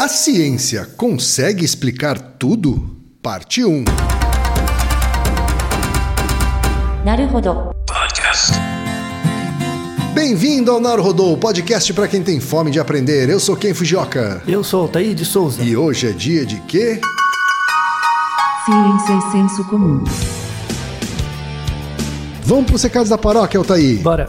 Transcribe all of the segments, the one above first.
A ciência consegue explicar tudo? Parte 1. Naruhodo. Podcast. Bem-vindo ao Naruhodo, podcast para quem tem fome de aprender. Eu sou Ken Fujioka. Eu sou Altair de Souza. E hoje é dia de quê? Ciência e é senso comum. Vamos para os recados da paróquia, Altair. Bora.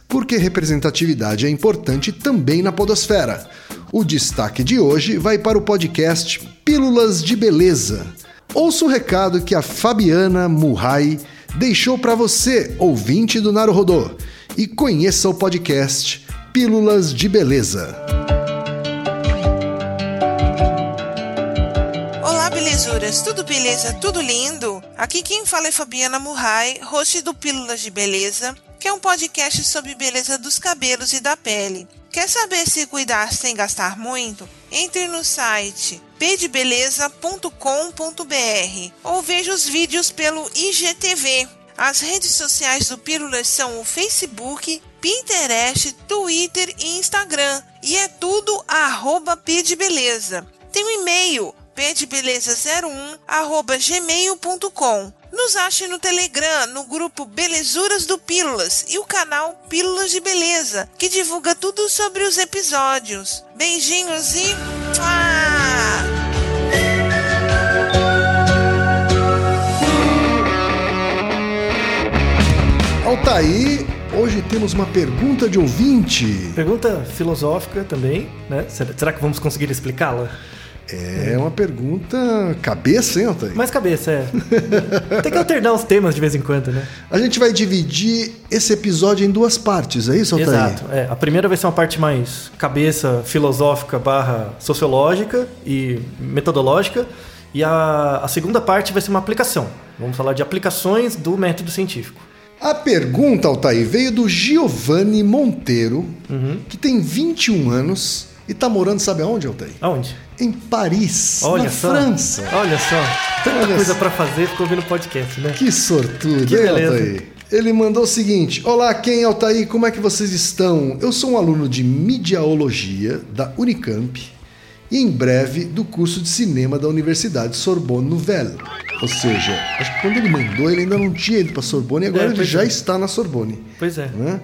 porque representatividade é importante também na podosfera. O destaque de hoje vai para o podcast Pílulas de Beleza. Ouça o recado que a Fabiana Murray deixou para você, ouvinte do Naruhodô, e conheça o podcast Pílulas de Beleza. Olá, belezuras! Tudo beleza? Tudo lindo? Aqui quem fala é Fabiana Murray, host do Pílulas de Beleza, que é um podcast sobre beleza dos cabelos e da pele. Quer saber se cuidar sem gastar muito? Entre no site pdebeleza.com.br ou veja os vídeos pelo IGTV. As redes sociais do Pílulas são o Facebook, Pinterest, Twitter e Instagram. E é tudo arroba Pdebeleza. Tem um e-mail pedbeleza01@gmail.com. Nos ache no Telegram, no grupo Belezuras do Pílulas e o canal Pílulas de Beleza, que divulga tudo sobre os episódios. Beijinhos e! Altair, hoje temos uma pergunta de ouvinte. Pergunta filosófica também, né? Será que vamos conseguir explicá-la? É uma pergunta cabeça, hein, Altair? Mais cabeça, é. Tem que alternar os temas de vez em quando, né? A gente vai dividir esse episódio em duas partes, é isso, Altair? Exato. É, a primeira vai ser uma parte mais cabeça filosófica barra sociológica e metodológica. E a, a segunda parte vai ser uma aplicação. Vamos falar de aplicações do método científico. A pergunta, Altair, veio do Giovanni Monteiro, Uhum. que tem 21 anos e tá morando, sabe aonde, Altair? Aonde? Em Paris, Olha na só. França. Olha só. Tanta Olha coisa pra fazer, ficou ouvindo podcast, né? Que sortudo, Que hein, beleza. Altair? Ele mandou o seguinte: Olá, quem é Altair? Como é que vocês estão? Eu sou um aluno de Mediaologia da Unicamp e em breve do curso de cinema da Universidade Sorbonne Nouvelle. Ou seja, acho que quando ele mandou, ele ainda não tinha ido para Sorbonne e agora É, ele já é. está na Sorbonne. Pois é. né?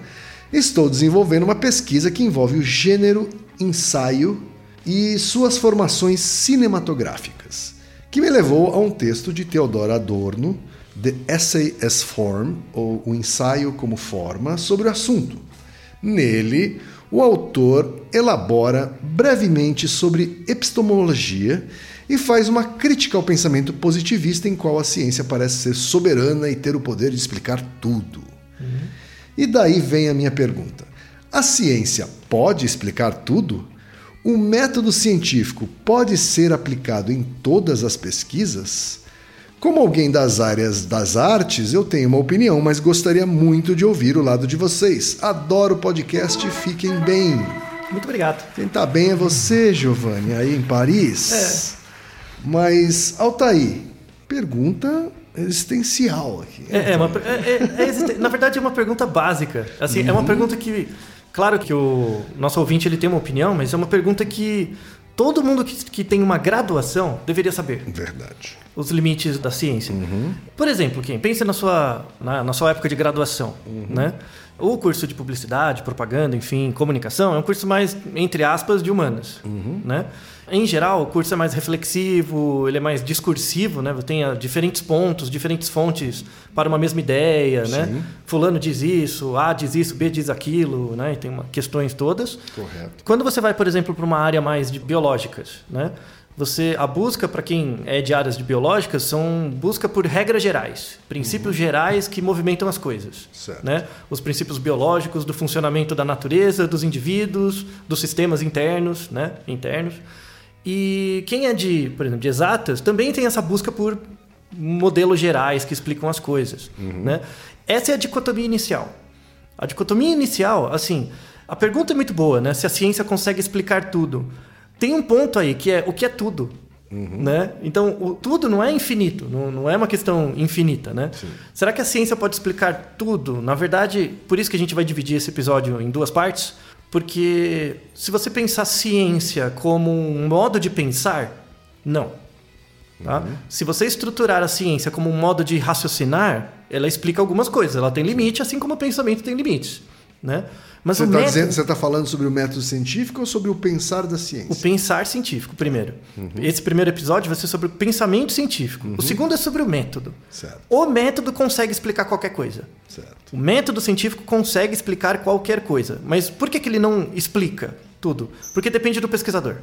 Estou desenvolvendo uma pesquisa que envolve o gênero, ensaio e suas formações cinematográficas, que me levou a um texto de Theodor Adorno, The Essay as Form, ou O Ensaio como Forma, sobre o assunto. Nele, o autor elabora brevemente sobre epistemologia e faz uma crítica ao pensamento positivista em qual a ciência parece ser soberana e ter o poder de explicar tudo. E daí vem a minha pergunta: a ciência pode explicar tudo? O método científico pode ser aplicado em todas as pesquisas? Como alguém das áreas das artes, eu tenho uma opinião, mas gostaria muito de ouvir o lado de vocês. Adoro o podcast e fiquem bem. Muito obrigado. Quem tá bem é você, Giovanni, aí em Paris. Mas, Altair, pergunta existencial aqui. É, é uma, é- é- é existe- na verdade, é uma pergunta básica. Assim, É uma pergunta que. Claro que o nosso ouvinte ele tem uma opinião, mas é uma pergunta que todo mundo que, que tem uma graduação deveria saber. Verdade. Os limites da ciência. Por exemplo, quem pensa na sua, na, na sua época de graduação, né? O curso de publicidade, propaganda, enfim, comunicação é um curso mais, entre aspas, de humanas, né? Em geral, o curso é mais reflexivo, ele é mais discursivo, né? Tem ah, diferentes pontos, diferentes fontes para uma mesma ideia, né? Fulano diz isso, A diz isso, B diz aquilo, né? E tem uma, questões todas. Correto. Quando você vai, por exemplo, para uma área mais de biológicas, né? Você, a busca para quem é de áreas de biológicas são busca por regras gerais, princípios gerais que movimentam as coisas, Certo. né? Os princípios biológicos do funcionamento da natureza, dos indivíduos, dos sistemas internos, né? Internos. E quem é de, por exemplo, de exatas, também tem essa busca por modelos gerais que explicam as coisas. Né? Essa é a dicotomia inicial. A dicotomia inicial, assim, a pergunta é muito boa, né? Se a ciência consegue explicar tudo. Tem um ponto aí que é o que é tudo. Né? Então, o tudo não é infinito, não, não é uma questão infinita. Né? Será que a ciência pode explicar tudo? Na verdade, por isso que a gente vai dividir esse episódio em duas partes, porque se você pensar ciência como um modo de pensar, não. Tá? Se você estruturar a ciência como um modo de raciocinar, ela explica algumas coisas. Ela tem limite, assim como o pensamento tem limites. Né? Mas Você está método- tá falando sobre o método científico ou sobre o pensar da ciência? o pensar científico, primeiro. Esse primeiro episódio vai ser sobre o pensamento científico. O segundo é sobre o método. Certo, O método consegue explicar qualquer coisa. certo. O método científico consegue explicar qualquer coisa. Mas por que, que ele não explica tudo? Porque depende do pesquisador.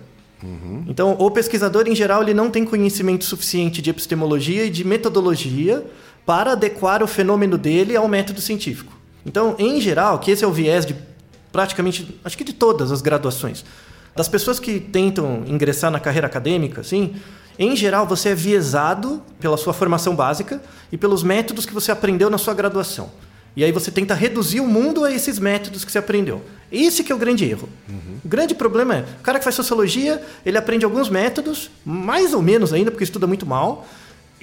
Então, o pesquisador, em geral, ele não tem conhecimento suficiente de epistemologia e de metodologia para adequar o fenômeno dele ao método científico. Então, em geral, que esse é o viés de praticamente, acho que de todas as graduações, das pessoas que tentam ingressar na carreira acadêmica, assim, em geral, você é viesado pela sua formação básica e pelos métodos que você aprendeu na sua graduação. E aí você tenta reduzir o mundo a esses métodos que você aprendeu. Esse que é o grande erro. O grande problema é, o cara que faz sociologia, ele aprende alguns métodos, mais ou menos ainda, porque estuda muito mal,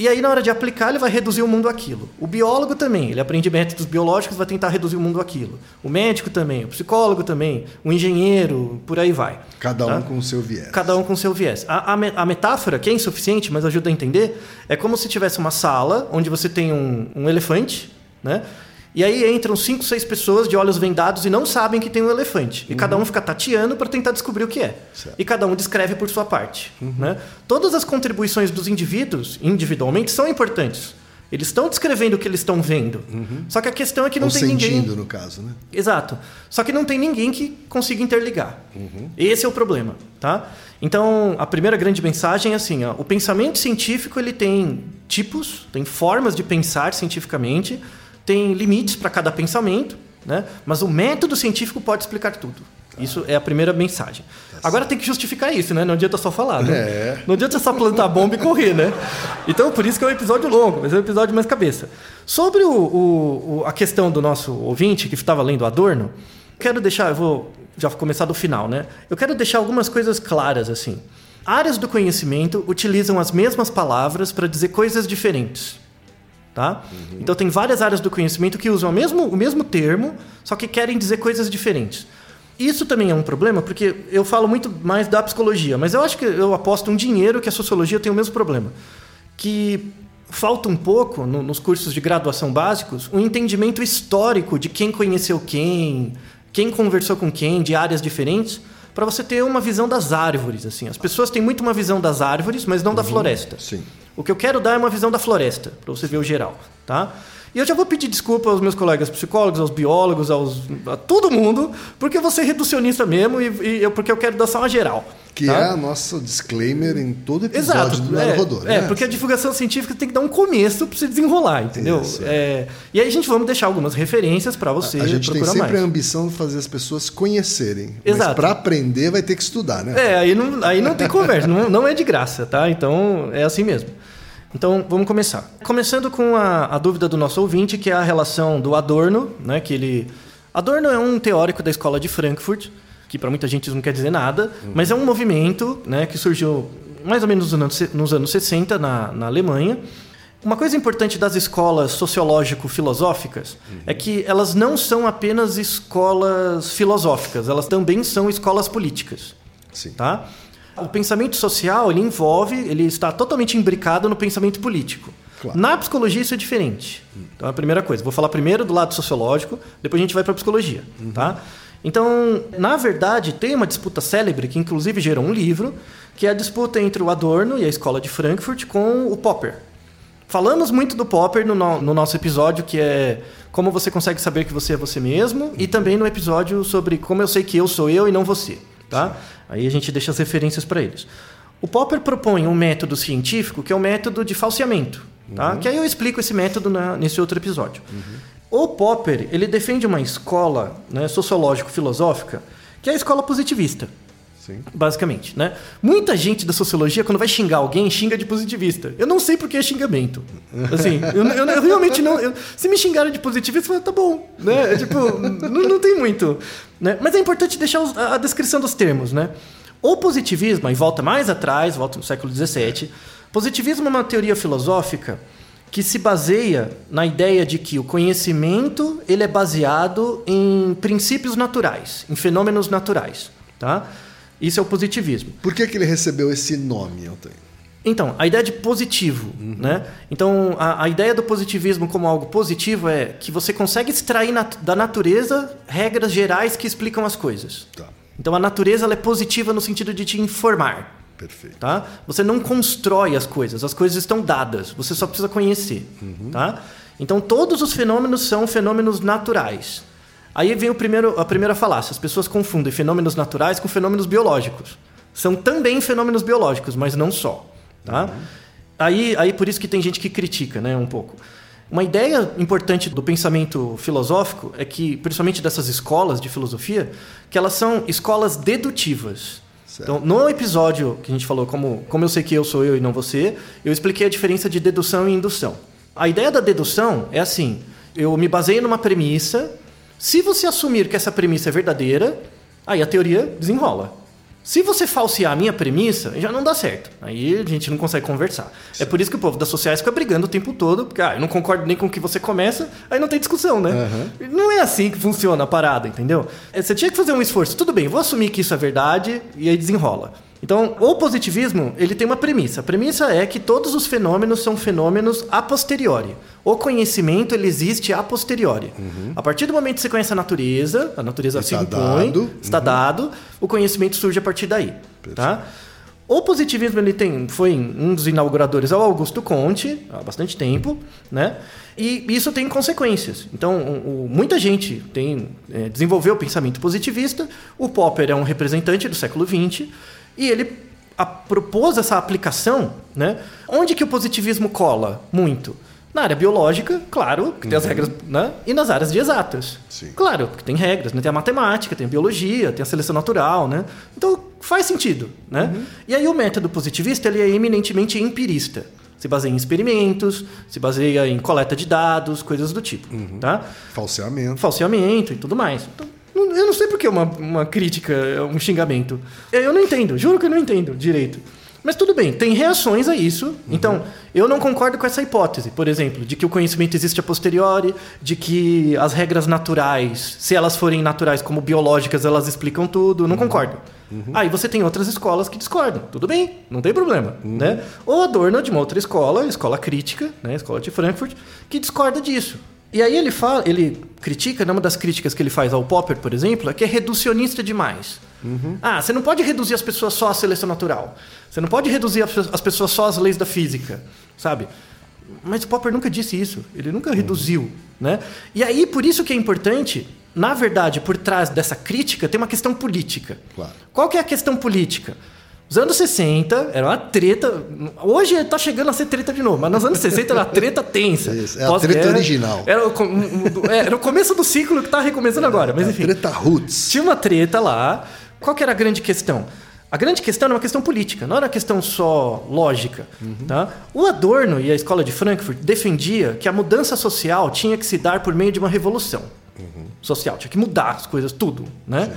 e aí na hora de aplicar ele vai reduzir o mundo àquilo. O biólogo também, ele aprende métodos biológicos, vai tentar reduzir o mundo àquilo. O médico também, o psicólogo também, o engenheiro, por aí vai. Cada um Tá? com o seu viés. Cada um com seu viés. A, a a metáfora, que é insuficiente, mas ajuda a entender, é como se tivesse uma sala onde você tem um, um elefante, né? E aí entram cinco, seis pessoas de olhos vendados e não sabem que tem um elefante. E cada um fica tateando para tentar descobrir o que é. Certo. E cada um descreve por sua parte. Né? Todas as contribuições dos indivíduos, individualmente, são importantes. Eles estão descrevendo o que eles estão vendo. Só que a questão é que não Ou tem sentindo, ninguém. no caso, né? Exato. Só que não tem ninguém que consiga interligar. Esse é o problema, tá? Então, a primeira grande mensagem é assim, ó, o pensamento científico ele tem tipos, tem formas de pensar cientificamente, tem limites para cada pensamento, né? Mas o método científico pode explicar tudo. Isso é a primeira mensagem. Agora tem que justificar isso, né? Não adianta só falar, né? É. Não adianta só plantar bomba e correr, né? Então, por isso que é um episódio longo, mas é um episódio mais cabeça. Sobre o, o- o- a questão do nosso ouvinte, que estava lendo Adorno, quero deixar, eu vou já começar do final, né? Eu quero deixar algumas coisas claras, assim. Áreas do conhecimento utilizam as mesmas palavras para dizer coisas diferentes. Tá? Então tem várias áreas do conhecimento que usam o mesmo, o mesmo termo, só que querem dizer coisas diferentes. Isso também é um problema, porque eu falo muito mais da psicologia, mas eu acho que eu aposto um dinheiro que a sociologia tem o mesmo problema. Que falta um pouco, no- nos cursos de graduação básicos, um entendimento histórico de quem conheceu quem, quem conversou com quem, de áreas diferentes, para você ter uma visão das árvores. assim. As pessoas têm muito uma visão das árvores, mas não da floresta. Sim. O que eu quero dar é uma visão da floresta, para você ver o geral, tá? E eu já vou pedir desculpa aos meus colegas psicólogos, aos biólogos, aos, a todo mundo, porque eu vou ser reducionista mesmo e, e eu, porque eu quero dar só uma geral. Que tá? é a nossa disclaimer em todo episódio Exato. do é, Naruhodô, é, né? porque a divulgação científica tem que dar um começo para você desenrolar, entendeu? Isso. É, e aí a gente vamos deixar algumas referências para você a gente tem procurar sempre mais. a ambição de fazer as pessoas conhecerem. Mas Exato. para aprender vai ter que estudar, né? É, aí não, aí não tem conversa, não, não é de graça, tá? Então é assim mesmo. Então vamos começar. Começando com a, a dúvida do nosso ouvinte, que é a relação do Adorno, né? Que ele. Adorno é um teórico da escola de Frankfurt, que para muita gente isso não quer dizer nada, mas é um movimento né, que surgiu mais ou menos nos anos, nos anos 60 na, na Alemanha. Uma coisa importante das escolas sociológico-filosóficas é que elas não são apenas escolas filosóficas, elas também são escolas políticas Sim. tá? O pensamento social, ele envolve, ele está totalmente imbricado no pensamento político. Claro. Na psicologia isso é diferente. Então, a primeira coisa, vou falar primeiro do lado sociológico, depois a gente vai para a psicologia, tá? Então, na verdade, tem uma disputa célebre que inclusive gerou um livro, que é a disputa entre o Adorno e a escola de Frankfurt com o Popper. Falamos muito do Popper no, no- no nosso episódio, que é como você consegue saber que você é você mesmo, e também no episódio sobre como eu sei que eu sou eu e não você. Tá? Aí a gente deixa as referências para eles. O Popper propõe um método científico que é o método de falseamento. Tá? Que aí eu explico esse método na- nesse outro episódio. O Popper ele defende uma escola né, sociológico-filosófica que é a escola positivista. Sim. Basicamente, né? Muita gente da sociologia, quando vai xingar alguém, xinga de positivista. Eu não sei por que é xingamento. Assim, eu, eu- eu realmente não. eu- se me xingarem de positivista, eu falo, tá bom. Né? É Tipo, não, não tem muito. Né? Mas é importante deixar os- a, a descrição dos termos, né? O positivismo, aí volta mais atrás, volta no século XVII. Positivismo é uma teoria filosófica que se baseia na ideia de que o conhecimento ele é baseado em princípios naturais, em fenômenos naturais, tá? Isso é o positivismo. Por que, que ele recebeu esse nome, Elton? Então, a ideia de positivo, né? Então, a, a ideia do positivismo como algo positivo é que você consegue extrair nat- da natureza regras gerais que explicam as coisas. Tá, Então, a natureza é positiva no sentido de te informar. perfeito. tá? Você não constrói as coisas, as coisas estão dadas, você só precisa conhecer, tá? Então todos os fenômenos são fenômenos naturais. Aí vem o primeiro, a primeira falácia, as pessoas confundem fenômenos naturais com fenômenos biológicos. São também fenômenos biológicos, mas não só, tá? Aí, aí por isso que tem gente que critica, né, um pouco. Uma ideia importante do pensamento filosófico é que, principalmente dessas escolas de filosofia, que elas são escolas dedutivas. Certo. Então, no episódio que a gente falou como, como eu sei que eu sou eu e não você, eu expliquei a diferença de dedução e indução. A ideia da dedução é assim: eu me baseio numa premissa, se você assumir que essa premissa é verdadeira, aí a teoria desenrola. Se você falsear a minha premissa, já não dá certo. Aí a gente não consegue conversar. É por isso que o povo das sociais fica brigando o tempo todo, porque ah, eu não concordo nem com o que você começa, aí não tem discussão, né? Não é assim que funciona a parada, entendeu? É, Você tinha que fazer um esforço. Tudo bem, vou assumir que isso é verdade e aí desenrola. Então, o positivismo, ele tem uma premissa. A premissa é que todos os fenômenos são fenômenos a posteriori. O conhecimento, ele existe a posteriori. A partir do momento que você conhece a natureza, a natureza se Está impõe, dado. está dado, o conhecimento surge a partir daí, tá? O positivismo ele tem, foi um dos inauguradores ao Augusto Conte há bastante tempo, né? E isso tem consequências. Então, o- o- muita gente tem é, desenvolveu o pensamento positivista. O Popper é um representante do século XX e ele a- propôs essa aplicação, né? Onde que o positivismo cola muito? Na área biológica, claro, que tem as regras, né? E nas áreas de exatas. Sim. Claro, porque tem regras, né? Tem a matemática, tem a biologia, tem a seleção natural, né? Então faz sentido, né? E aí o método positivista ele é eminentemente empirista. Se baseia em experimentos, se baseia em coleta de dados, coisas do tipo, tá? Falseamento. Falseamento e tudo mais. Então, eu não sei por que uma, uma crítica, um xingamento. Eu não entendo, juro que eu não entendo direito. Mas tudo bem, tem reações a isso. Então, eu não concordo com essa hipótese, por exemplo, de que o conhecimento existe a posteriori, de que as regras naturais, se elas forem naturais como biológicas, elas explicam tudo. Não concordo. Aí você tem outras escolas que discordam. Tudo bem, não tem problema. Né? Ou Adorno é de uma outra escola, escola crítica, né? escola de Frankfurt, que discorda disso. E aí ele fala, ele critica, né, uma das críticas que ele faz ao Popper, por exemplo, é que é reducionista demais. Ah, você não pode reduzir as pessoas só à seleção natural. Você não pode reduzir as pe- as pessoas só às leis da física, sabe? Mas o Popper nunca disse isso. Ele nunca reduziu, né? E aí, por isso que é importante, na verdade, por trás dessa crítica, tem uma questão política. Claro. Qual que é a questão política? Os anos 60 era uma treta. Hoje tá chegando a ser treta de novo, mas nos anos 60 era uma treta tensa. Isso, é a treta original. Era o, é, era o começo do ciclo que tá recomeçando agora, mas A enfim. Treta Roots. Tinha uma treta lá. Qual que era a grande questão? A grande questão era uma questão política, não era uma questão só lógica. Tá? O Adorno e a escola de Frankfurt defendia que a mudança social tinha que se dar por meio de uma revolução social, tinha que mudar as coisas, tudo. Né?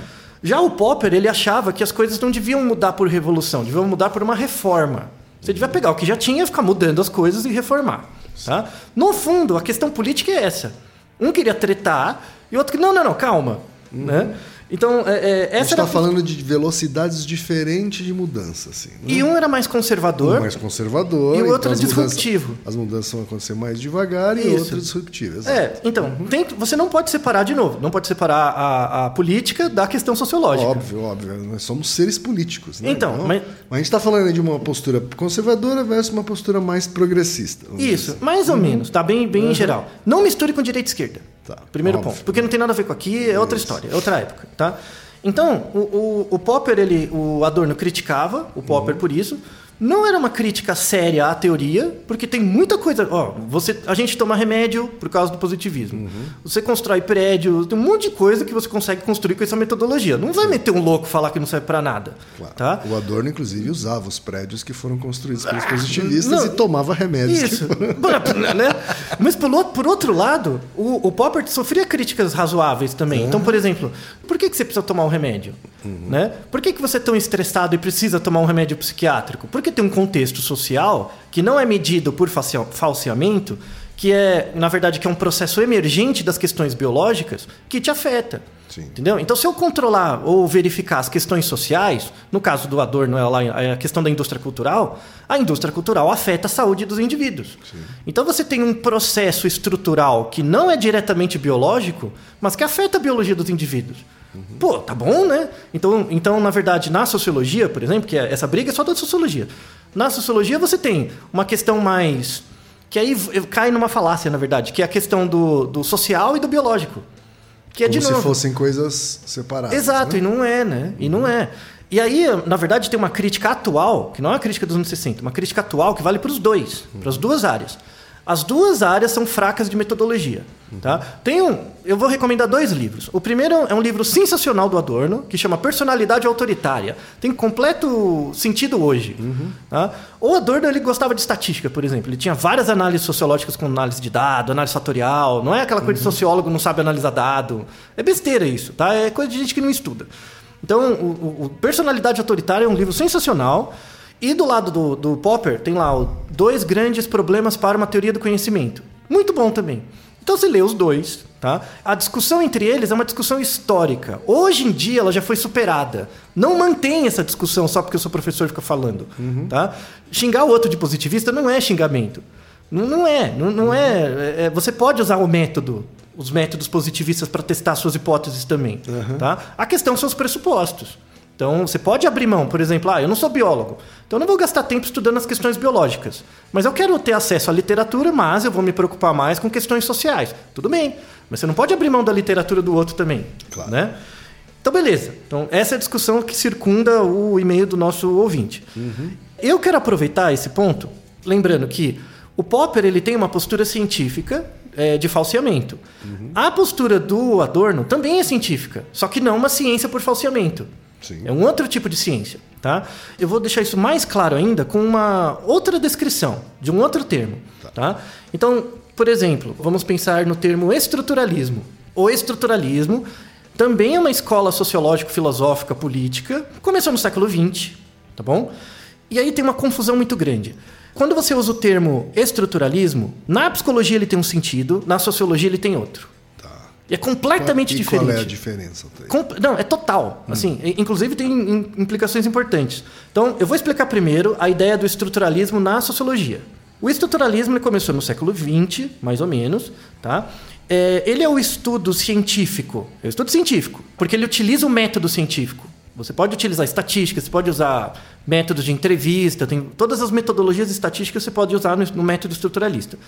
Já o Popper ele achava que as coisas não deviam mudar por revolução, deviam mudar por uma reforma. Você devia pegar o que já tinha, ficar mudando as coisas e reformar. Tá? No fundo, a questão política é essa. Um queria tretar e o outro não, não, não, calma. Né? Então, é, é, A gente essa está falando de velocidades diferentes de mudança, assim. né? E um era mais conservador. Um mais conservador. E o outro então as mudanças- disruptivo. as mudanças vão acontecer mais devagar e Isso. outras disruptivas. É, então, tem- você não pode separar de novo. Não pode separar a, a política da questão sociológica. Óbvio, óbvio. Nós somos seres políticos, né? Então, mas- a gente está falando de uma postura conservadora versus uma postura mais progressista. dizer Isso, assim. mais ou menos, tá bem, bem em geral. Não misture com direita e esquerda. Tá, Primeiro óbvio. ponto. Porque não tem nada a ver com aqui, é outra história, é outra época, tá? Então, o, o, o Popper, ele, o Adorno criticava o Popper Uhum. por isso, Não era uma crítica séria à teoria, porque tem muita coisa. Ó, você, a gente toma remédio por causa do positivismo. Uhum. Você constrói prédio, tem um monte de coisa que você consegue construir com essa metodologia. Não vai meter um louco falar que não serve para nada. Claro. Tá? O Adorno, inclusive, usava os prédios que foram construídos pelos positivistas não. e tomava remédios. Isso. foram- né? Mas por, outro- por outro lado, o, o Popper sofria críticas razoáveis também. Então, por exemplo, por que, que você precisa tomar um remédio? Né? Por que, que você é tão estressado e precisa tomar um remédio psiquiátrico? Porque tem um contexto social que não é medido por falseamento, que é, na verdade, que é um processo emergente das questões biológicas que te afeta. Sim. Entendeu? Então, se eu controlar ou verificar as questões sociais, no caso do Adorno, é lá é a questão da indústria cultural, a indústria cultural afeta a saúde dos indivíduos. Então, você tem um processo estrutural que não é diretamente biológico, mas que afeta a biologia dos indivíduos. Pô, tá bom, né? Então, então, na verdade, na sociologia, por exemplo, que é, essa briga é só da sociologia. Na sociologia, você tem uma questão mais. que aí cai numa falácia, na verdade, que é a questão do, do social e do biológico. Que é Como de se novo. fossem coisas separadas. Exato, né? e não é, né? E não é. E aí, na verdade, tem uma crítica atual, que não é uma crítica dos anos 60, uma crítica atual que vale para os dois, para as duas áreas. As duas áreas são fracas de metodologia. Tá? Tem um, eu vou recomendar dois livros. O primeiro é um livro sensacional do Adorno, que chama Personalidade Autoritária. Tem completo sentido hoje. Tá? O Adorno ele gostava de estatística, por exemplo. Ele tinha várias análises sociológicas com análise de dado, análise fatorial. Não é aquela coisa de sociólogo não sabe analisar dado. É besteira isso, tá? É coisa de gente que não estuda. Então, o- o Personalidade Autoritária é um livro sensacional. E do lado do, do Popper tem lá o Dois Grandes Problemas para uma Teoria do Conhecimento. Muito bom também. Então você lê os dois, tá? A discussão entre eles é uma discussão histórica. Hoje em dia ela já foi superada. Não mantém essa discussão só porque o seu professor fica falando, tá? Xingar o outro de positivista não é xingamento. Não, não é, não, não é, é- é- Você pode usar o método, os métodos positivistas para testar suas hipóteses também, tá? A questão são os pressupostos. Então, você pode abrir mão, por exemplo, ah, eu não sou biólogo, então eu não vou gastar tempo estudando as questões biológicas. Mas eu quero ter acesso à literatura, mas eu vou me preocupar mais com questões sociais. Tudo bem, mas você não pode abrir mão da literatura do outro também. Claro. Né? Então, beleza. Então, essa é a discussão que circunda o e-mail do nosso ouvinte. Eu quero aproveitar esse ponto, lembrando que o Popper ele tem uma postura científica é, de falseamento. A postura do Adorno também é científica, só que não uma ciência por falseamento. Sim. É um outro tipo de ciência, tá? Eu vou deixar isso mais claro ainda com uma outra descrição de um outro termo, tá? Então, por exemplo, vamos pensar no termo estruturalismo. O estruturalismo também é uma escola sociológico-filosófica política, começou no século XX, tá bom? E aí tem uma confusão muito grande. Quando você usa o termo estruturalismo, na psicologia ele tem um sentido, na sociologia ele tem outro. E é completamente e diferente. qual é a diferença? Com- Não, é total. Assim, e- inclusive tem im- implicações importantes. Então, eu vou explicar primeiro a ideia do estruturalismo na sociologia. O estruturalismo começou no século XX, mais ou menos, tá? É, ele é o estudo científico, é o estudo científico, porque ele utiliza o método científico. Você pode utilizar estatística, você pode usar métodos de entrevista, tem todas as metodologias estatísticas você pode usar no, no método estruturalista.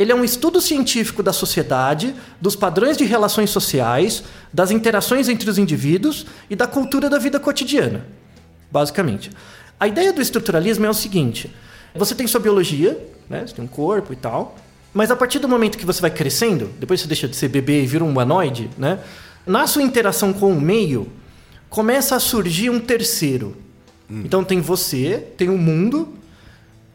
Ele é um estudo científico da sociedade, dos padrões de relações sociais, das interações entre os indivíduos e da cultura da vida cotidiana, basicamente. A ideia do estruturalismo é o seguinte: você tem sua biologia, né? você tem um corpo e tal, mas a partir do momento que você vai crescendo, depois você deixa de ser bebê e vira um humanoide, né? na sua interação com o meio, começa a surgir um terceiro. Então tem você, tem o mundo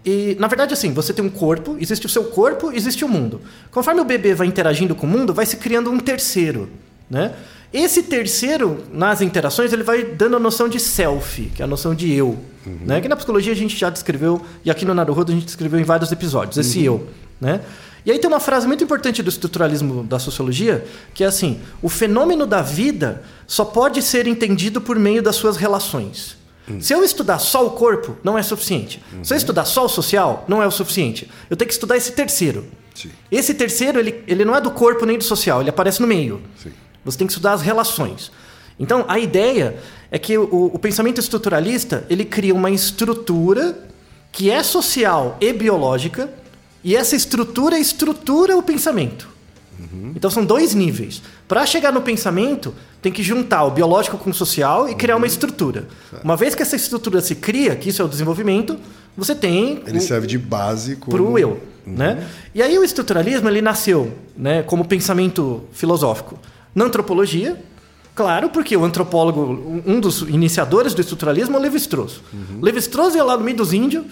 e, na verdade, assim, você tem um corpo, existe o seu corpo, existe o mundo. Conforme o bebê vai interagindo com o mundo, vai se criando um terceiro, né? Esse terceiro, nas interações, ele vai dando a noção de self, que é a noção de eu, né? Que na psicologia a gente já descreveu, e aqui no Naruhodo a gente descreveu em vários episódios, esse eu, né? E aí tem uma frase muito importante do estruturalismo da sociologia, que é assim: o fenômeno da vida só pode ser entendido por meio das suas relações. Se eu estudar só o corpo, não é suficiente. Se eu estudar só o social, não é o suficiente. Eu tenho que estudar esse terceiro. Sim. Esse terceiro, ele, ele não é do corpo nem do social, ele aparece no meio. Sim. Você tem que estudar as relações. Então, a ideia é que o, o pensamento estruturalista, ele cria uma estrutura que é social e biológica, e essa estrutura estrutura o pensamento. Então são dois níveis. Para chegar no pensamento, tem que juntar o biológico com o social e criar uma estrutura. Uma vez que essa estrutura se cria, que isso é o desenvolvimento, você tem Ele o- serve de base para o eu. Né? E aí o estruturalismo ele nasceu né, como pensamento filosófico na antropologia, claro, porque o antropólogo, um dos iniciadores do estruturalismo é o Levi-Strauss. Levi-Strauss ia lá no meio dos índios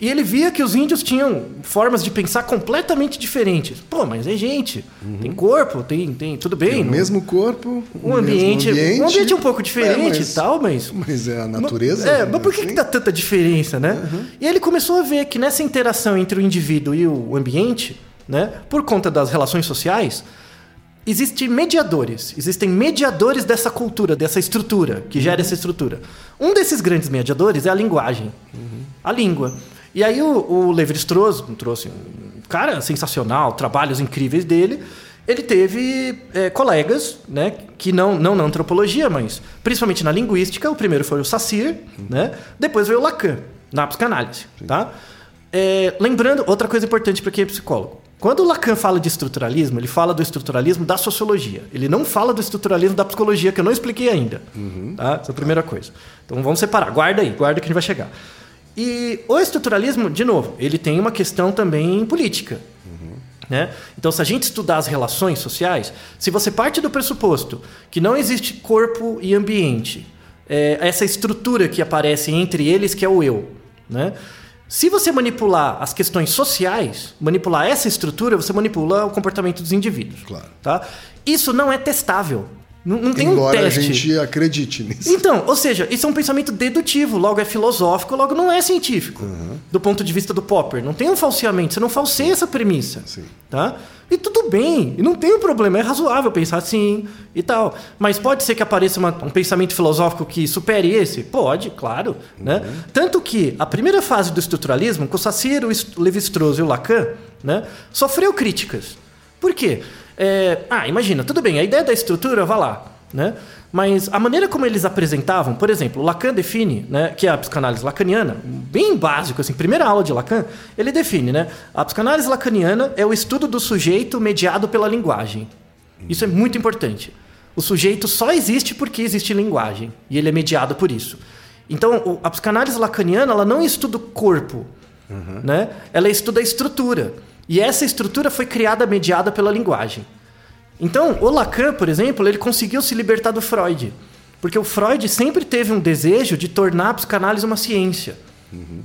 e ele via que os índios tinham formas de pensar completamente diferentes. Pô, mas é gente, tem corpo, tem, tem tudo bem. Tem o não- mesmo corpo, um ambiente, mesmo um ambiente um pouco diferente É, mas- e tal, mas Mas é a natureza. é, mas por que, assim? que dá tanta diferença, né? E aí ele começou a ver que nessa interação entre o indivíduo e o ambiente, né, por conta das relações sociais, existem mediadores. Existem mediadores dessa cultura, dessa estrutura, que gera essa estrutura. Um desses grandes mediadores é a linguagem. A língua. E aí o, o Levi-Strauss trouxe um cara sensacional, trabalhos incríveis dele. Ele teve é, colegas, né, que não, não na antropologia, mas principalmente na linguística. O primeiro foi o Sassir, né? Depois veio o Lacan, na psicanálise, tá? É, lembrando, outra coisa importante para quem é psicólogo. Quando o Lacan fala de estruturalismo, ele fala do estruturalismo da sociologia. Ele não fala do estruturalismo da psicologia, que eu não expliquei ainda. Tá? Essa é a primeira coisa. Então vamos separar. Guarda aí, guarda que a gente vai chegar. E o estruturalismo, de novo, ele tem uma questão também política. Né? Então, se a gente estudar as relações sociais, se você parte do pressuposto que não existe corpo e ambiente, é, essa estrutura que aparece entre eles, que é o eu, né? se você manipular as questões sociais, manipular essa estrutura, você manipula o comportamento dos indivíduos. Claro. Tá? Isso não é testável. Não, não tem um Embora a teste. gente acredite nisso. Então, ou seja, isso é um pensamento dedutivo, logo é filosófico, logo não é científico. Do ponto de vista do Popper. Não tem um falseamento, você não falseia essa premissa. Sim. Tá? E tudo bem, e não tem um problema, é razoável pensar assim e tal. Mas pode ser que apareça uma- um pensamento filosófico que supere esse? Pode, claro. Né? Tanto que a primeira fase do estruturalismo, com o Sassir, o Levi-Strauss e o Lacan, né, sofreu críticas. Por quê? É, ah, imagina, tudo bem, a ideia da estrutura, vá lá. Né? Mas a maneira como eles apresentavam, por exemplo, Lacan define, né, que é a psicanálise lacaniana, bem básico, assim, primeira aula de Lacan, ele define, né, a psicanálise lacaniana é o estudo do sujeito mediado pela linguagem. Isso é muito importante. O sujeito só existe porque existe linguagem e ele é mediado por isso. Então, a psicanálise lacaniana ela não estuda o corpo, né? Ela estuda a estrutura. E essa estrutura foi criada mediada pela linguagem. Então, o Lacan, por exemplo, ele conseguiu se libertar do Freud. Porque o Freud sempre teve um desejo de tornar a psicanálise uma ciência.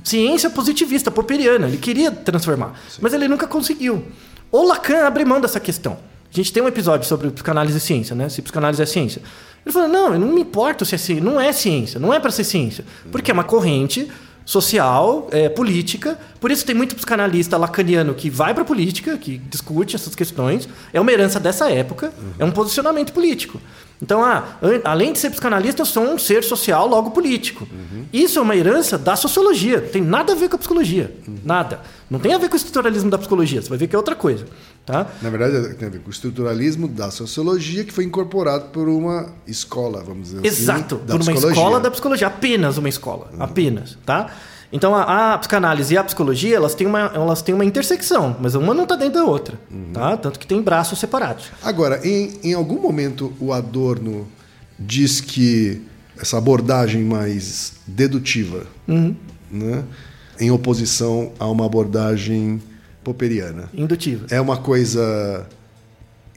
Ciência positivista, popperiana. Ele queria transformar. Mas ele nunca conseguiu. O Lacan abre mão dessa questão. A gente tem um episódio sobre psicanálise e ciência, né? Se psicanálise é ciência. Ele falou: não, eu não me importo se é ciência. Não é ciência, não é para ser ciência. Porque é uma corrente social, é, política. Por isso tem muito psicanalista lacaniano que vai para política, que discute essas questões. É uma herança dessa época, é um posicionamento político. Então, ah, além de ser psicanalista, eu sou um ser social, logo político. Isso é uma herança da sociologia, não tem nada a ver com a psicologia. Nada. Não tem a ver com o estruturalismo da psicologia, você vai ver que é outra coisa. Tá? Na verdade, tem a ver com o estruturalismo da sociologia que foi incorporado por uma escola, vamos dizer Exato, assim. da por uma psicologia. escola da psicologia, apenas uma escola, apenas, tá? Então a, a psicanálise e a psicologia, elas têm uma, elas têm uma intersecção, mas uma não está dentro da outra, tá? Tanto que tem braços separados. Agora, em, em algum momento o Adorno diz que essa abordagem mais dedutiva, Uhum. né, em oposição a uma abordagem popperiana, Indutiva. é uma coisa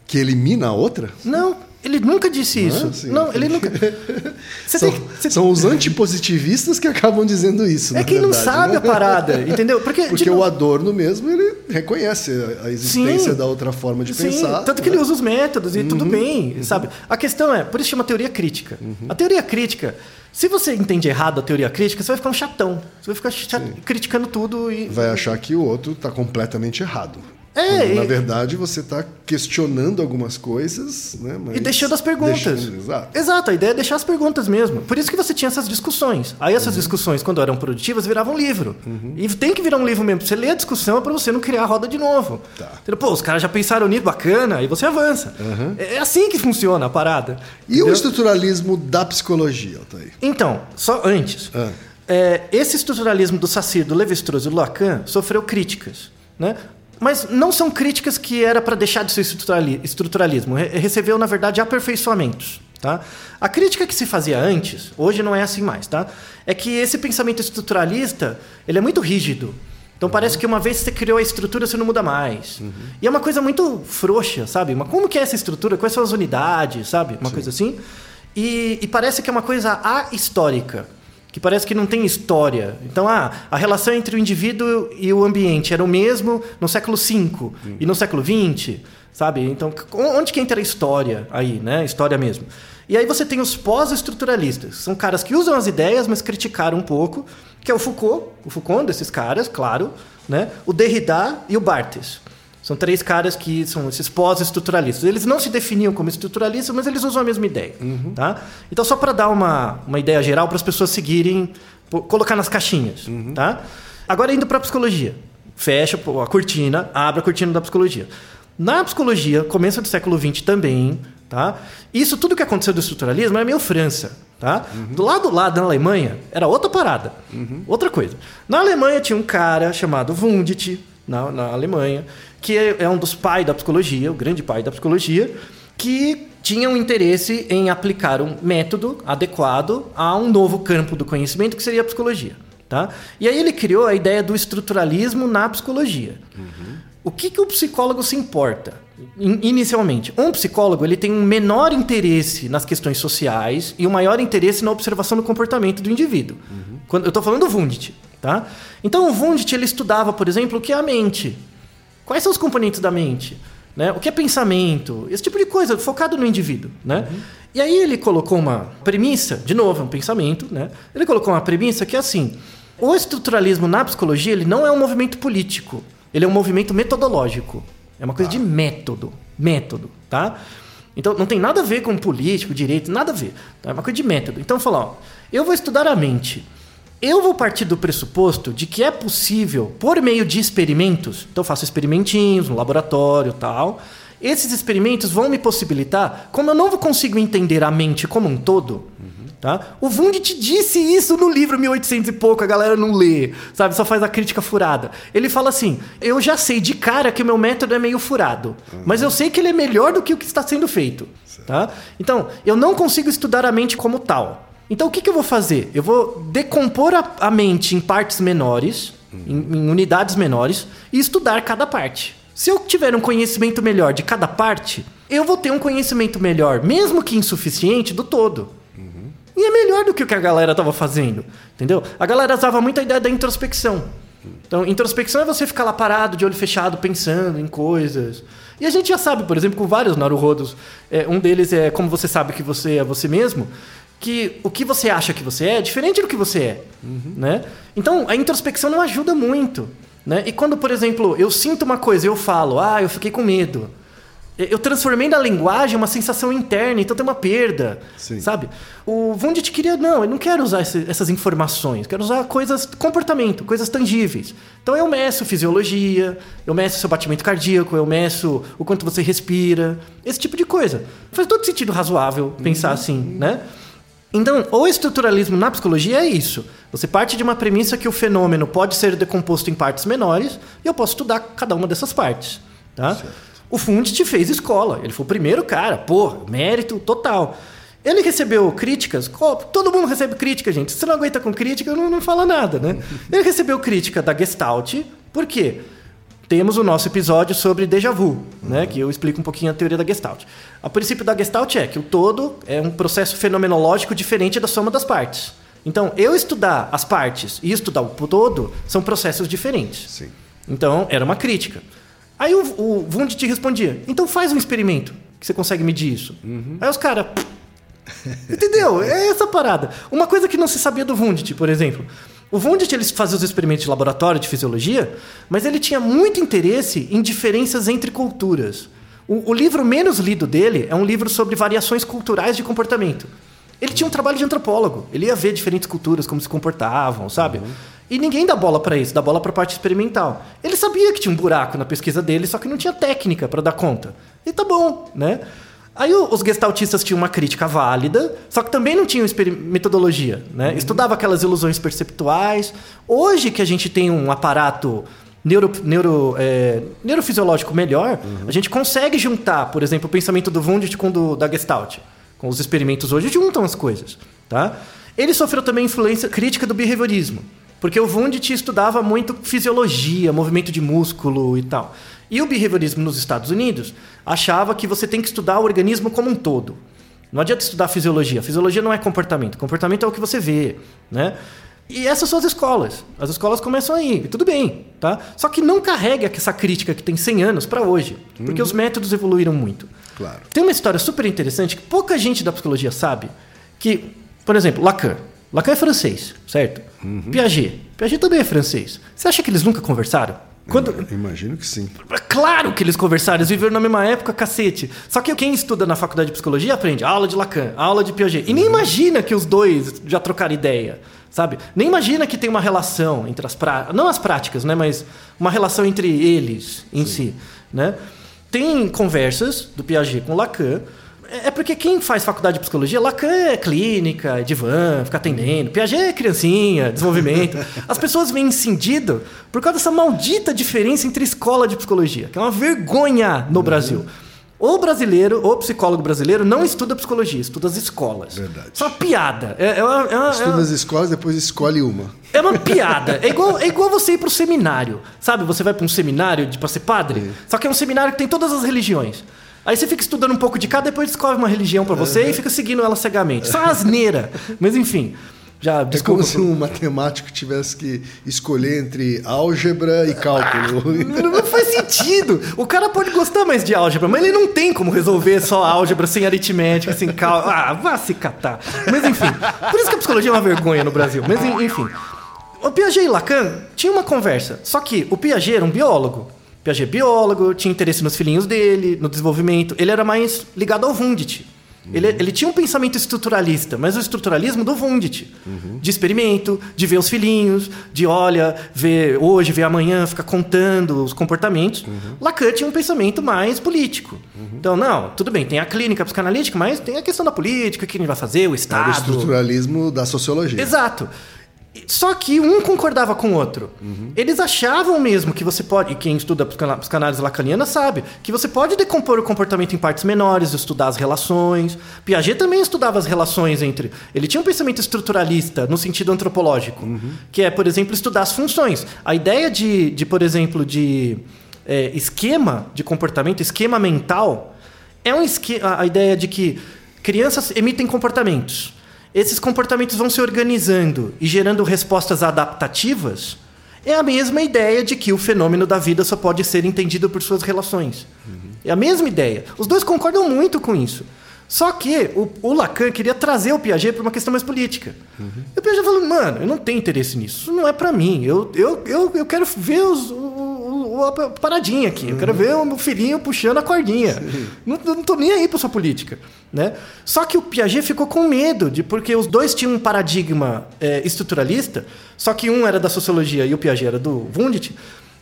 que elimina a outra? Não, ele nunca disse Não é isso. assim? Não, ele nunca. São, que- você- são os antipositivistas que acabam dizendo isso. É quem não sabe né? a parada, entendeu? Porque, Porque o Adorno mesmo, ele reconhece a- existência Sim. da outra forma de Sim, pensar. tanto que né? ele usa os métodos e Uhum. tudo bem, sabe? A questão é, por isso chama teoria crítica. A teoria crítica, se você entende errado a teoria crítica, você vai ficar um chatão. Você vai ficar chat- criticando tudo e Vai achar que o outro está completamente errado. É, na verdade, você está questionando algumas coisas, né? mas E deixando as perguntas. deixando- exato. Exato, a ideia é deixar as perguntas mesmo. Por isso que você tinha essas discussões. Aí essas Uhum. discussões, quando eram produtivas, viravam um livro. E tem que virar um livro mesmo. Você lê a discussão para você não criar a roda de novo. Tá. Entendeu? Pô, os caras já pensaram nisso, bacana, aí você avança. É é assim que funciona a parada. Uhum. E o entendeu? estruturalismo da psicologia, Altair? Então, só antes. Ah. É, esse estruturalismo do Sassir, do Levi-Strauss e do Lacan sofreu críticas. Né? Mas não são críticas que era para deixar de ser estruturali- estruturalismo. Re- recebeu, na verdade, aperfeiçoamentos. Tá? A crítica que se fazia antes, hoje não é assim mais, tá? é que esse pensamento estruturalista ele é muito rígido. Então parece que uma vez que você criou a estrutura, você não muda mais. E é uma coisa muito frouxa, sabe? Mas como que é essa estrutura? Quais são as unidades, sabe? Uma coisa assim. E, e parece que é uma coisa ahistórica, que parece que não tem história. Então, ah, a relação entre o indivíduo e o ambiente era o mesmo no século V e no século XX, sabe? Então, onde que entra a história aí, né? História mesmo. E aí você tem os pós-estruturalistas, são caras que usam as ideias, mas criticaram um pouco, que é o Foucault, o Foucault desses caras, claro, né? O Derrida e o Barthes. São três caras que são esses pós-estruturalistas. Eles não se definiam como estruturalistas, mas eles usam a mesma ideia. Tá? Então, só para dar uma, uma ideia geral para as pessoas seguirem, colocar nas caixinhas. Tá? Agora, indo para a psicologia. Fecha a cortina, abre a cortina da psicologia. Na psicologia, começo do século XX também, tá? isso tudo que aconteceu do estruturalismo era meio França. Tá? Do lado lá da Alemanha, era outra parada. Outra coisa. Na Alemanha tinha um cara chamado Wundt, na, na Alemanha, que é, é um dos pais da psicologia, o grande pai da psicologia, que tinha um interesse em aplicar um método adequado a um novo campo do conhecimento que seria a psicologia. Tá? E aí ele criou a ideia do estruturalismo na psicologia. O que, que o psicólogo se importa? In- Inicialmente, um psicólogo ele tem um menor interesse nas questões sociais e um maior interesse na observação do comportamento do indivíduo. Quando, eu estou falando do Wundt. Tá? Então, o Wundt ele estudava, por exemplo, o que é a mente. Quais são os componentes da mente? Né? O que é pensamento? Esse tipo de coisa, focado no indivíduo. Né? E aí ele colocou uma premissa, de novo, um pensamento, né? ele colocou uma premissa que é assim, o estruturalismo na psicologia ele não é um movimento político, ele é um movimento metodológico. É uma coisa de método. Método, tá? Então não tem nada a ver com político, direito, nada a ver. tá? É uma coisa de método. Então falou, ó, eu vou estudar a mente. Eu vou partir do pressuposto de que é possível, por meio de experimentos, então eu faço experimentinhos no laboratório tal. Esses experimentos vão me possibilitar, como eu não consigo entender a mente como um todo, tá? O Wundt disse isso no livro 1800 e pouco, a galera não lê, sabe? Só faz a crítica furada. Ele fala assim: eu já sei de cara que o meu método é meio furado, mas eu sei que ele é melhor do que o que está sendo feito, tá? Então, eu não consigo estudar a mente como tal. Então o que, que eu vou fazer? Eu vou decompor a, a mente em partes menores, em, em unidades menores, e estudar cada parte. Se eu tiver um conhecimento melhor de cada parte, eu vou ter um conhecimento melhor, mesmo que insuficiente, do todo. E é melhor do que o que a galera estava fazendo, entendeu? A galera usava muito a ideia da introspecção. Então, introspecção é você ficar lá parado, de olho fechado, pensando em coisas. E a gente já sabe, por exemplo, com vários Naruhodos, é, um deles é como você sabe que você é você mesmo, que o que você acha que você é é diferente do que você é, né? Então, a introspecção não ajuda muito, né? E quando, por exemplo, eu sinto uma coisa e eu falo, ah, eu fiquei com medo. Eu transformei na linguagem uma sensação interna, então tem uma perda, Sim. sabe? O Wundt queria, não, eu não quero usar esse- essas informações, quero usar coisas, comportamento, coisas tangíveis. Então eu meço fisiologia, eu meço seu batimento cardíaco, eu meço o quanto você respira, esse tipo de coisa. Faz todo sentido razoável pensar assim, né? Então, o estruturalismo na psicologia é isso. Você parte de uma premissa que o fenômeno pode ser decomposto em partes menores e eu posso estudar cada uma dessas partes. Tá? O Fundt fez escola. Ele foi o primeiro cara. Pô, mérito total. Ele recebeu críticas. Todo mundo recebe crítica, gente. Se você não aguenta com crítica, não, não fala nada, né? Ele recebeu crítica da Gestalt. Por quê? Temos o nosso episódio sobre déjà vu, né? Que eu explico um pouquinho a teoria da Gestalt. O princípio da Gestalt é que o todo é um processo fenomenológico diferente da soma das partes. Então, eu estudar as partes e estudar o todo são processos diferentes. Sim. Então, era uma crítica. Aí o, o Wundt respondia: então faz um experimento que você consegue medir isso. Aí os caras. Entendeu? É essa parada. Uma coisa que não se sabia do Wundt, por exemplo. O Wundt ele fazia os experimentos de laboratório de fisiologia, mas ele tinha muito interesse em diferenças entre culturas. O, o livro menos lido dele é um livro sobre variações culturais de comportamento. Ele tinha um trabalho de antropólogo. Ele ia ver diferentes culturas, como se comportavam, sabe? E ninguém dá bola pra isso, dá bola pra parte experimental. Ele sabia que tinha um buraco na pesquisa dele, só que não tinha técnica pra dar conta. E tá bom, né? Aí os gestaltistas tinham uma crítica válida, só que também não tinham metodologia, né? Estudava aquelas ilusões perceptuais. Hoje que a gente tem um aparato neuro, neuro, é, neurofisiológico melhor, a gente consegue juntar, por exemplo, o pensamento do Wundt com o da Gestalt. Com os experimentos hoje juntam as coisas. Tá? Ele sofreu também influência crítica do behaviorismo. Porque o Wundt estudava muito fisiologia, movimento de músculo e tal. E o behaviorismo nos Estados Unidos achava que você tem que estudar o organismo como um todo. Não adianta estudar fisiologia. Fisiologia não é comportamento. Comportamento é o que você vê, né? E essas são as escolas. As escolas começam aí, e tudo bem, tá? Só que não carregue essa crítica que tem 100 anos para hoje, porque os métodos evoluíram muito. Claro. Tem uma história super interessante que pouca gente da psicologia sabe, que, por exemplo, Lacan. Lacan é francês, certo? Piaget. Piaget também é francês. Você acha que eles nunca conversaram? Quando, Imagino que sim. Claro que eles conversaram, eles viveram na mesma época, cacete. Só que quem estuda na faculdade de psicologia aprende aula de Lacan, aula de Piaget. E nem imagina que os dois já trocaram ideia, sabe? Nem imagina que tem uma relação entre as práticas, não as práticas, né? Mas uma relação entre eles em si, né? Tem conversas do Piaget com Lacan. É é porque quem faz faculdade de psicologia, Lacan é clínica, é divã, fica atendendo. Piaget é criancinha, desenvolvimento. As pessoas vêm incendido por causa dessa maldita diferença entre escola de psicologia, que é uma vergonha no Brasil. O brasileiro, o psicólogo brasileiro, não estuda psicologia, estuda as escolas. Verdade. Isso é uma piada. É, é uma, é uma- é Estuda uma- as escolas, depois escolhe uma. é uma piada. É igual, é igual você ir pro seminário. Sabe? Você vai para um seminário de, pra ser padre, só que é um seminário que tem todas as religiões. Aí você fica estudando um pouco de cada, depois descobre uma religião pra você e fica seguindo ela cegamente. Isso é uma asneira. Mas enfim. Já, É como se um matemático tivesse que escolher entre álgebra e cálculo. Não, não faz sentido. O cara pode gostar mais de álgebra, mas ele não tem como resolver só álgebra sem aritmética, sem cálculo. Ah, vá se catar. Mas enfim, por isso que a psicologia é uma vergonha no Brasil. Mas en- enfim. O Piaget e Lacan tinham uma conversa. Só que o Piaget era um biólogo. Piaget é biólogo, tinha interesse nos filhinhos dele, no desenvolvimento. Ele era mais ligado ao Wundt. Ele, ele tinha um pensamento estruturalista, mas o estruturalismo do Wundt. De experimento, de ver os filhinhos, de olha, ver hoje, ver amanhã, ficar contando os comportamentos. Lacan tinha um pensamento mais político. Então, não, tudo bem, tem a clínica psicanalítica, mas tem a questão da política, o que gente vai fazer, o Era o Estado. estruturalismo da sociologia. Exato. Só que um concordava com o outro. Eles achavam mesmo que você pode, e quem estuda psicanálise lacaniana sabe, que você pode decompor o comportamento em partes menores, estudar as relações. Piaget também estudava as relações entre. Ele tinha um pensamento estruturalista no sentido antropológico, que é, por exemplo, estudar as funções. A ideia de, de por exemplo, de é, esquema de comportamento, esquema mental, é um esque a, a ideia de que crianças emitem comportamentos. Esses comportamentos vão se organizando e gerando respostas adaptativas. É a mesma ideia de que o fenômeno da vida só pode ser entendido por suas relações. É a mesma ideia. Os dois concordam muito com isso. Só que o, o Lacan queria trazer o Piaget para uma questão mais política. E o Piaget falou: mano, eu não tenho interesse nisso. Isso não é para mim. Eu, eu, eu, eu quero ver os, a paradinha aqui. Eu quero ver o meu filhinho puxando a cordinha. Não, não tô nem aí para sua política. Né? Só que o Piaget ficou com medo, de porque os dois tinham um paradigma é, estruturalista, só que um era da sociologia e o Piaget era do Wundt.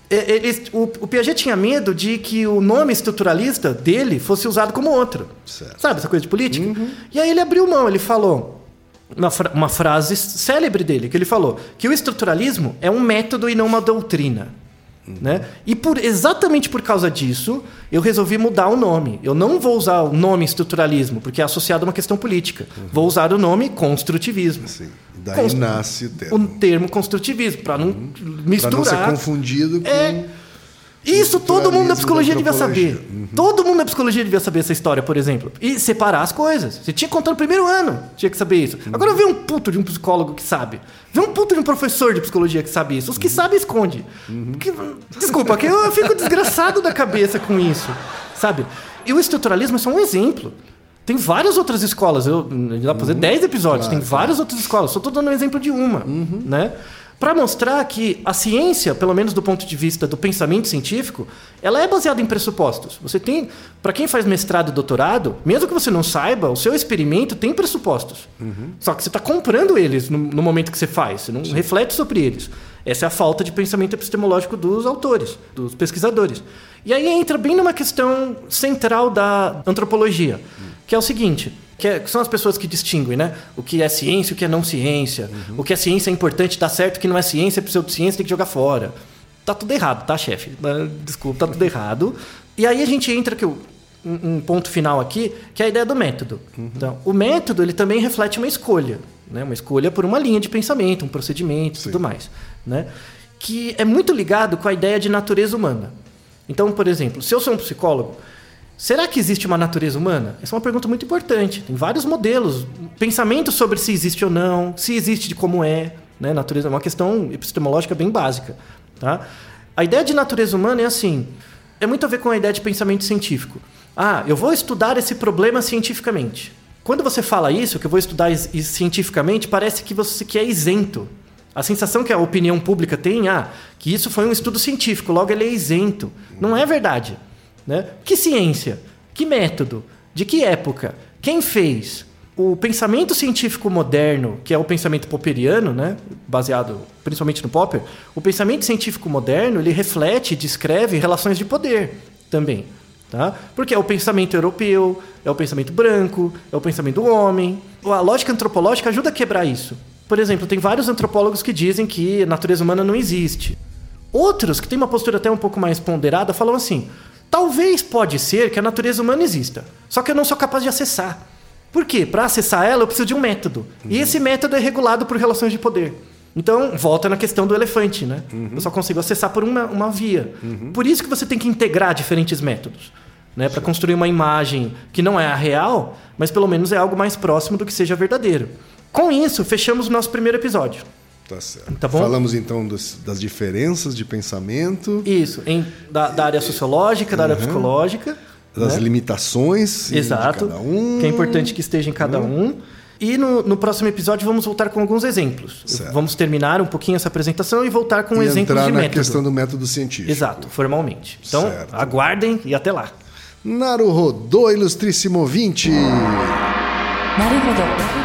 É, eles- o, o Piaget tinha medo de que o nome estruturalista dele fosse usado como outro. Certo. Sabe essa coisa de política? E aí ele abriu mão, ele falou uma, fra- uma frase célebre dele, que ele falou que o estruturalismo é um método e não uma doutrina. Né? E por, exatamente por causa disso, eu resolvi mudar o nome. Eu não vou usar o nome estruturalismo, porque é associado a uma questão política. Vou usar o nome construtivismo. Sim. Daí Const- nasce o termo. O termo construtivismo, para não Para misturar. não ser confundido com. É. Isso todo mundo da Estruturalismo psicologia da devia saber. antropologia. Todo mundo da psicologia devia saber essa história, por exemplo. E separar as coisas. Você tinha que contar no primeiro ano, tinha que saber isso. Agora vê um puto de um psicólogo que sabe. Vê um puto de um professor de psicologia que sabe isso. Os que sabem, esconde. Que- desculpa, que eu fico desgraçado da cabeça com isso. Sabe? E o estruturalismo é só um exemplo. Tem várias outras escolas. Eu, dá pra fazer 10 episódios. Tem várias outras escolas. Só tô dando um exemplo de uma. Né? Para mostrar que a ciência, pelo menos do ponto de vista do pensamento científico, ela é baseada em pressupostos. Você tem, para quem faz mestrado e doutorado, mesmo que você não saiba, o seu experimento tem pressupostos. Só que você está comprando eles no, no momento que você faz, você não reflete sobre eles. Essa é a falta de pensamento epistemológico dos autores, dos pesquisadores. E aí entra bem numa questão central da antropologia, que é o seguinte: que, é- que são as pessoas que distinguem, né? O que é ciência, o que é não ciência, o que é ciência é importante, dá certo, o que não é ciência, é pseudociência, tem que jogar fora. tá tudo errado, tá, chefe? Desculpa, tá tudo errado. E aí a gente entra que o- um, um ponto final aqui, que é a ideia do método. Então, o método ele também reflete uma escolha, né? Uma escolha por uma linha de pensamento, um procedimento, e tudo mais, né? Que é muito ligado com a ideia de natureza humana. Então, por exemplo, se eu sou um psicólogo, será que existe uma natureza humana? Essa é uma pergunta muito importante. Tem vários modelos, pensamento sobre se existe ou não, se existe de como é, né? Natureza é uma questão epistemológica bem básica, tá? A ideia de natureza humana é assim, é muito a ver com a ideia de pensamento científico. Ah, eu vou estudar esse problema cientificamente. Quando você fala isso, que eu vou estudar cientificamente, parece que você que é isento. A sensação que a opinião pública tem, ah, que isso foi um estudo científico, logo ele é isento. Não é verdade. Né? Que ciência? Que método? De que época? Quem fez? O pensamento científico moderno, que é o pensamento popperiano, né? baseado principalmente no Popper, o pensamento científico moderno ele reflete e descreve relações de poder também. Tá? Porque é o pensamento europeu, é o pensamento branco, é o pensamento do homem. A lógica antropológica ajuda a quebrar isso. Por exemplo, tem vários antropólogos que dizem que a natureza humana não existe. Outros, que têm uma postura até um pouco mais ponderada, falam assim: talvez pode ser que a natureza humana exista, só que eu não sou capaz de acessar. Por quê? Para acessar ela, eu preciso de um método. E esse método é regulado por relações de poder. Então, volta na questão do elefante, né? Eu só consigo acessar por uma, uma via. Por isso que você tem que integrar diferentes métodos. Né, para construir uma imagem que não é a real, mas pelo menos é algo mais próximo do que seja verdadeiro. Com isso, fechamos o nosso primeiro episódio. Tá certo. Tá Falamos então das, das, diferenças de pensamento. Isso, em, da, da área sociológica, da uhum. área psicológica. Das né? limitações Exato, de cada um. Que é importante que esteja em cada uhum. um. E no, no, próximo episódio vamos voltar com alguns exemplos. Certo. Vamos terminar um pouquinho essa apresentação e voltar com e exemplos entrar de na método. questão do método científico. Exato, formalmente. Então, certo. aguardem e até lá. Naruhodô, ilustríssimo ouvinte! Naruhodô.